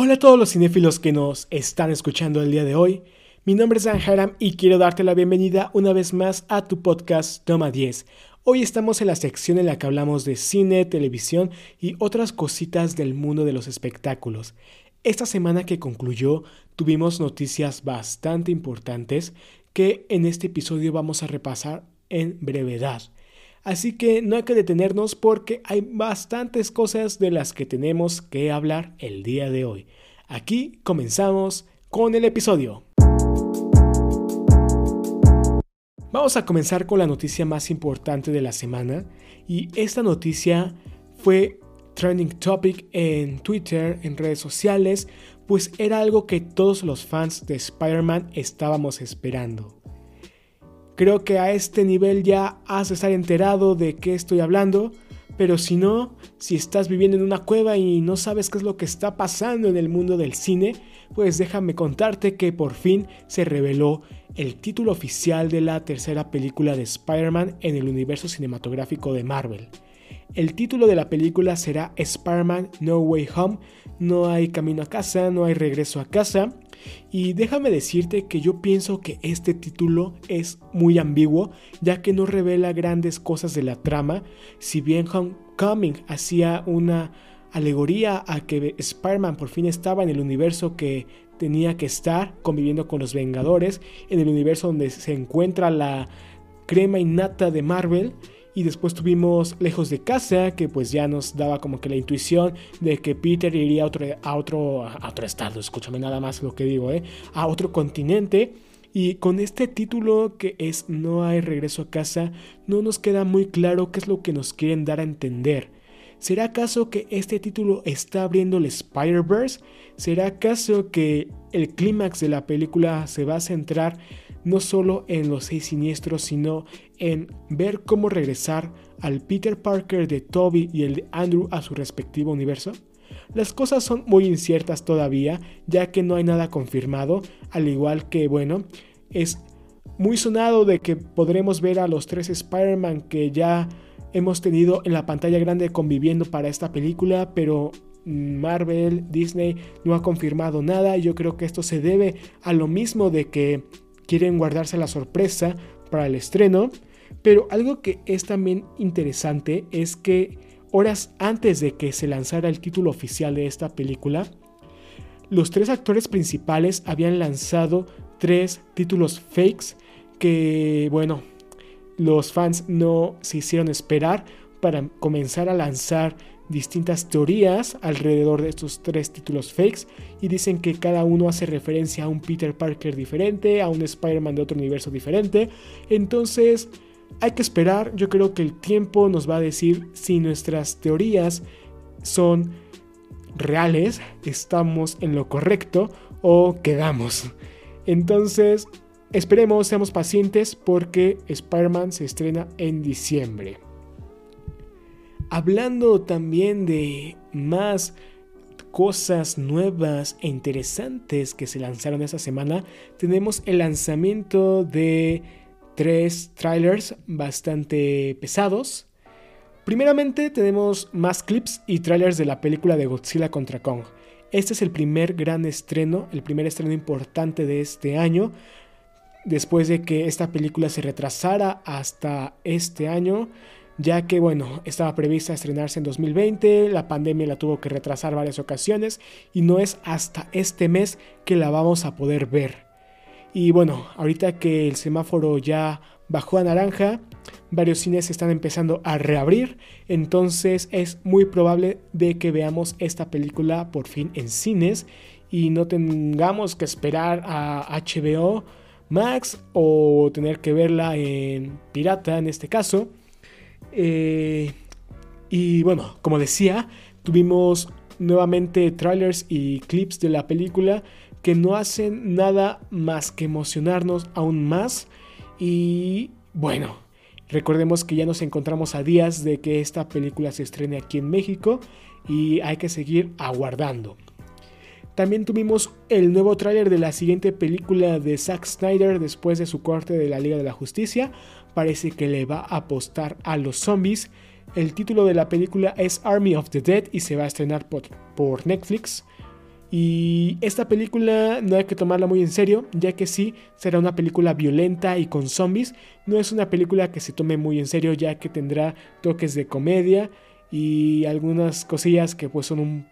Hola a todos los cinéfilos que nos están escuchando el día de hoy. Mi nombre es Dan Haram y quiero darte la bienvenida una vez más a tu podcast Toma 10. Hoy estamos en la sección en la que hablamos de cine, televisión y otras cositas del mundo de los espectáculos. Esta semana que concluyó tuvimos noticias bastante importantes que en este episodio vamos a repasar en brevedad. Así que no hay que detenernos porque hay bastantes cosas de las que tenemos que hablar el día de hoy. Aquí comenzamos con el episodio. Vamos a comenzar con la noticia más importante de la semana y esta noticia fue trending topic en Twitter, en redes sociales, pues era algo que todos los fans de Spider-Man estábamos esperando. Creo que a este nivel ya has de estar enterado de qué estoy hablando, pero si no, si estás viviendo en una cueva y no sabes qué es lo que está pasando en el mundo del cine, pues déjame contarte que por fin se reveló el título oficial de la tercera película de Spider-Man en el universo cinematográfico de Marvel. El título de la película será Spider-Man No Way Home, no hay camino a casa, no hay regreso a casa, y déjame decirte que yo pienso que este título es muy ambiguo, ya que no revela grandes cosas de la trama, si bien Homecoming hacía una alegoría a que Spider-Man por fin estaba en el universo que tenía que estar, conviviendo con los Vengadores, en el universo donde se encuentra la crema innata de Marvel, y después tuvimos Lejos de Casa, que pues ya nos daba como que la intuición de que Peter iría a otro, a otro, a otro estado, escúchame nada más lo que digo, ¿eh? a otro continente. Y con este título que es No hay regreso a casa, no nos queda muy claro qué es lo que nos quieren dar a entender. ¿Será acaso que este título está abriendo el Spider-Verse? ¿Será acaso que el clímax de la película se va a centrar no solo en los seis siniestros, sino en ver cómo regresar al Peter Parker de Toby y el de Andrew a su respectivo universo? Las cosas son muy inciertas todavía, ya que no hay nada confirmado, al igual que, bueno, es muy sonado de que podremos ver a los tres Spider-Man que ya hemos tenido en la pantalla grande conviviendo para esta película, pero Marvel, Disney no ha confirmado nada. Yo creo que esto se debe a lo mismo de que quieren guardarse la sorpresa para el estreno. Pero algo que es también interesante es que horas antes de que se lanzara el título oficial de esta película, los tres actores principales habían lanzado tres títulos fakes que, bueno, los fans no se hicieron esperar para comenzar a lanzar distintas teorías alrededor de estos tres títulos fakes y dicen que cada uno hace referencia a un Peter Parker diferente, a un Spider-Man de otro universo diferente. Entonces hay que esperar, yo creo que el tiempo nos va a decir si nuestras teorías son reales, estamos en lo correcto o quedamos. Entonces, esperemos, seamos pacientes porque Spider-Man se estrena en diciembre. Hablando también de más cosas nuevas e interesantes que se lanzaron esta semana, tenemos el lanzamiento de tres trailers bastante pesados. Primeramente tenemos más clips y trailers de la película de Godzilla contra Kong. Este es el primer gran estreno, el primer estreno importante de este año, después de que esta película se retrasara hasta este año ya que bueno, estaba prevista estrenarse en 2020, la pandemia la tuvo que retrasar varias ocasiones y no es hasta este mes que la vamos a poder ver. Y bueno, ahorita que el semáforo ya bajó a naranja, varios cines están empezando a reabrir, entonces es muy probable de que veamos esta película por fin en cines y no tengamos que esperar a HBO Max o tener que verla en pirata en este caso. Eh, y bueno, como decía, tuvimos nuevamente trailers y clips de la película que no hacen nada más que emocionarnos aún más. Y bueno, recordemos que ya nos encontramos a días de que esta película se estrene aquí en México y hay que seguir aguardando. También tuvimos el nuevo tráiler de la siguiente película de Zack Snyder después de su corte de la Liga de la Justicia. Parece que le va a apostar a los zombies. El título de la película es Army of the Dead y se va a estrenar por, Netflix. Y esta película no hay que tomarla muy en serio, ya que sí será una película violenta y con zombies. No es una película que se tome muy en serio, ya que tendrá toques de comedia y algunas cosillas que pues son un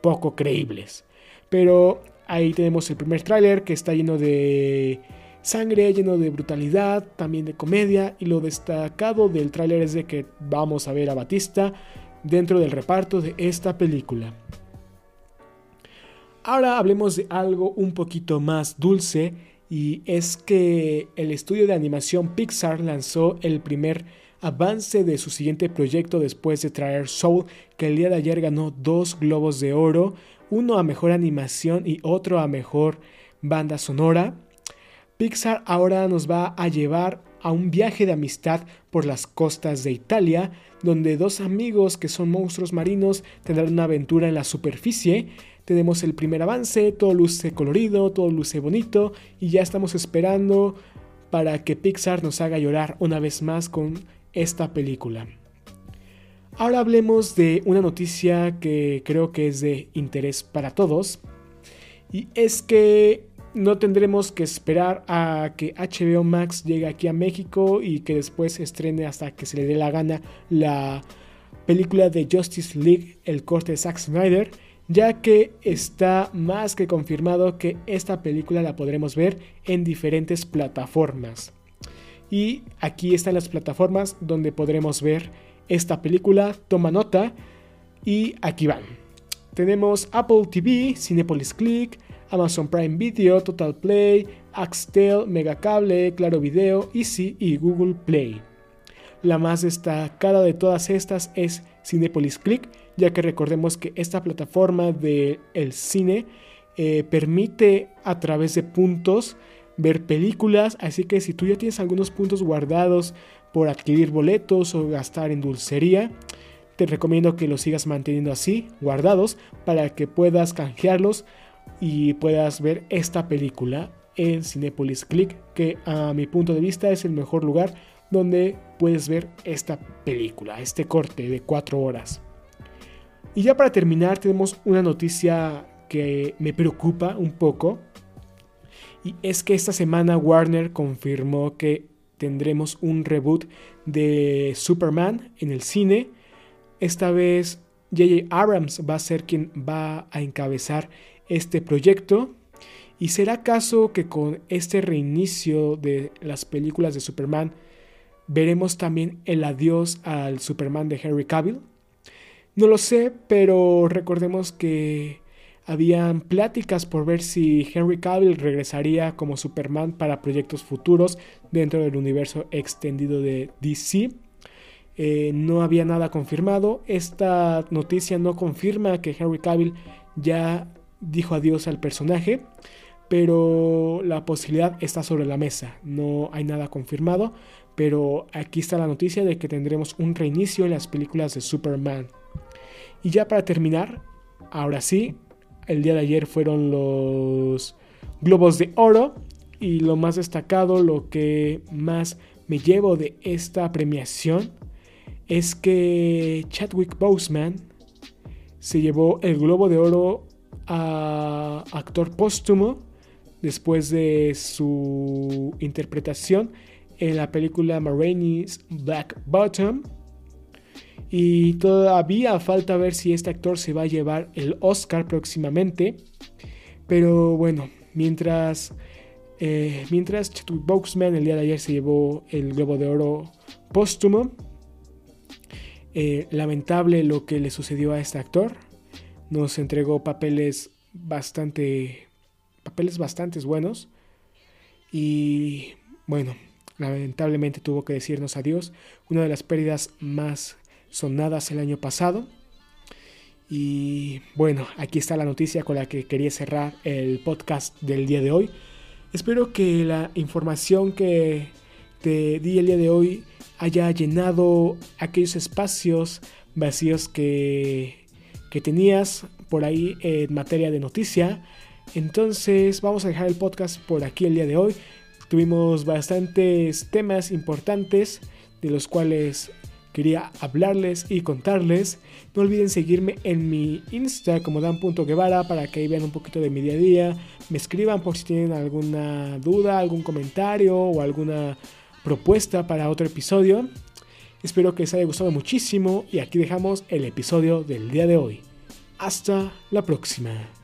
poco creíbles. Pero ahí tenemos el primer tráiler que está lleno de sangre, lleno de brutalidad, también de comedia. Y lo destacado del tráiler es de que vamos a ver a Batista dentro del reparto de esta película. Ahora hablemos de algo un poquito más dulce y es que el estudio de animación Pixar lanzó el primer avance de su siguiente proyecto después de traer Soul, que el día de ayer ganó dos globos de oro, uno a mejor animación y otro a mejor banda sonora. Pixar ahora nos va a llevar a un viaje de amistad por las costas de Italia, donde dos amigos que son monstruos marinos tendrán una aventura en la superficie tenemos el primer avance, todo luce colorido, todo luce bonito y ya estamos esperando para que Pixar nos haga llorar una vez más con esta película. Ahora hablemos de una noticia que creo que es de interés para todos y es que no tendremos que esperar a que HBO Max llegue aquí a México y que después estrene hasta que se le dé la gana la película de Justice League, el corte de Zack Snyder ya que está más que confirmado que esta película la podremos ver en diferentes plataformas. Y aquí están las plataformas donde podremos ver esta película, toma nota, y aquí van. Tenemos Apple TV, Cinepolis Click, Amazon Prime Video, Total Play, Axtel, Megacable, Claro Video, Easy y Google Play. La más destacada de todas estas es Cinepolis Click, ya que recordemos que esta plataforma del el cine eh, permite a través de puntos ver películas, así que si tú ya tienes algunos puntos guardados por adquirir boletos o gastar en dulcería, te recomiendo que los sigas manteniendo así, guardados, para que puedas canjearlos y puedas ver esta película en Cinepolis Click, que a mi punto de vista es el mejor lugar donde puedes ver esta película, este corte de 4 horas. Y ya para terminar tenemos una noticia que me preocupa un poco. Y es que esta semana Warner confirmó que tendremos un reboot de Superman en el cine. Esta vez JJ Abrams va a ser quien va a encabezar este proyecto. ¿Y será acaso que con este reinicio de las películas de Superman veremos también el adiós al Superman de Henry Cavill? No lo sé, pero recordemos que habían pláticas por ver si Henry Cavill regresaría como Superman para proyectos futuros dentro del universo extendido de DC. Eh, no había nada confirmado. Esta noticia no confirma que Henry Cavill ya dijo adiós al personaje, pero la posibilidad está sobre la mesa. No hay nada confirmado, pero aquí está la noticia de que tendremos un reinicio en las películas de Superman. Y ya para terminar, ahora sí, el día de ayer fueron los Globos de Oro y lo más destacado, lo que más me llevo de esta premiación es que Chadwick Boseman se llevó el Globo de Oro a actor póstumo después de su interpretación en la película Maraine's Black Bottom y todavía falta ver si este actor se va a llevar el Oscar próximamente. Pero bueno, mientras, eh, mientras Chadwick Boseman el día de ayer se llevó el Globo de Oro póstumo, eh, lamentable lo que le sucedió a este actor. Nos entregó papeles bastante, papeles bastante buenos. Y bueno, lamentablemente tuvo que decirnos adiós. Una de las pérdidas más sonadas el año pasado. Y bueno, aquí está la noticia con la que quería cerrar el podcast del día de hoy. Espero que la información que te di el día de hoy haya llenado aquellos espacios vacíos que, que tenías por ahí en materia de noticia. Entonces vamos a dejar el podcast por aquí el día de hoy. Tuvimos bastantes temas importantes de los cuales quería hablarles y contarles. No olviden seguirme en mi Insta como dan.guevara para que ahí vean un poquito de mi día a día. Me escriban por si tienen alguna duda, algún comentario o alguna propuesta para otro episodio. Espero que les haya gustado muchísimo y aquí dejamos el episodio del día de hoy. Hasta la próxima.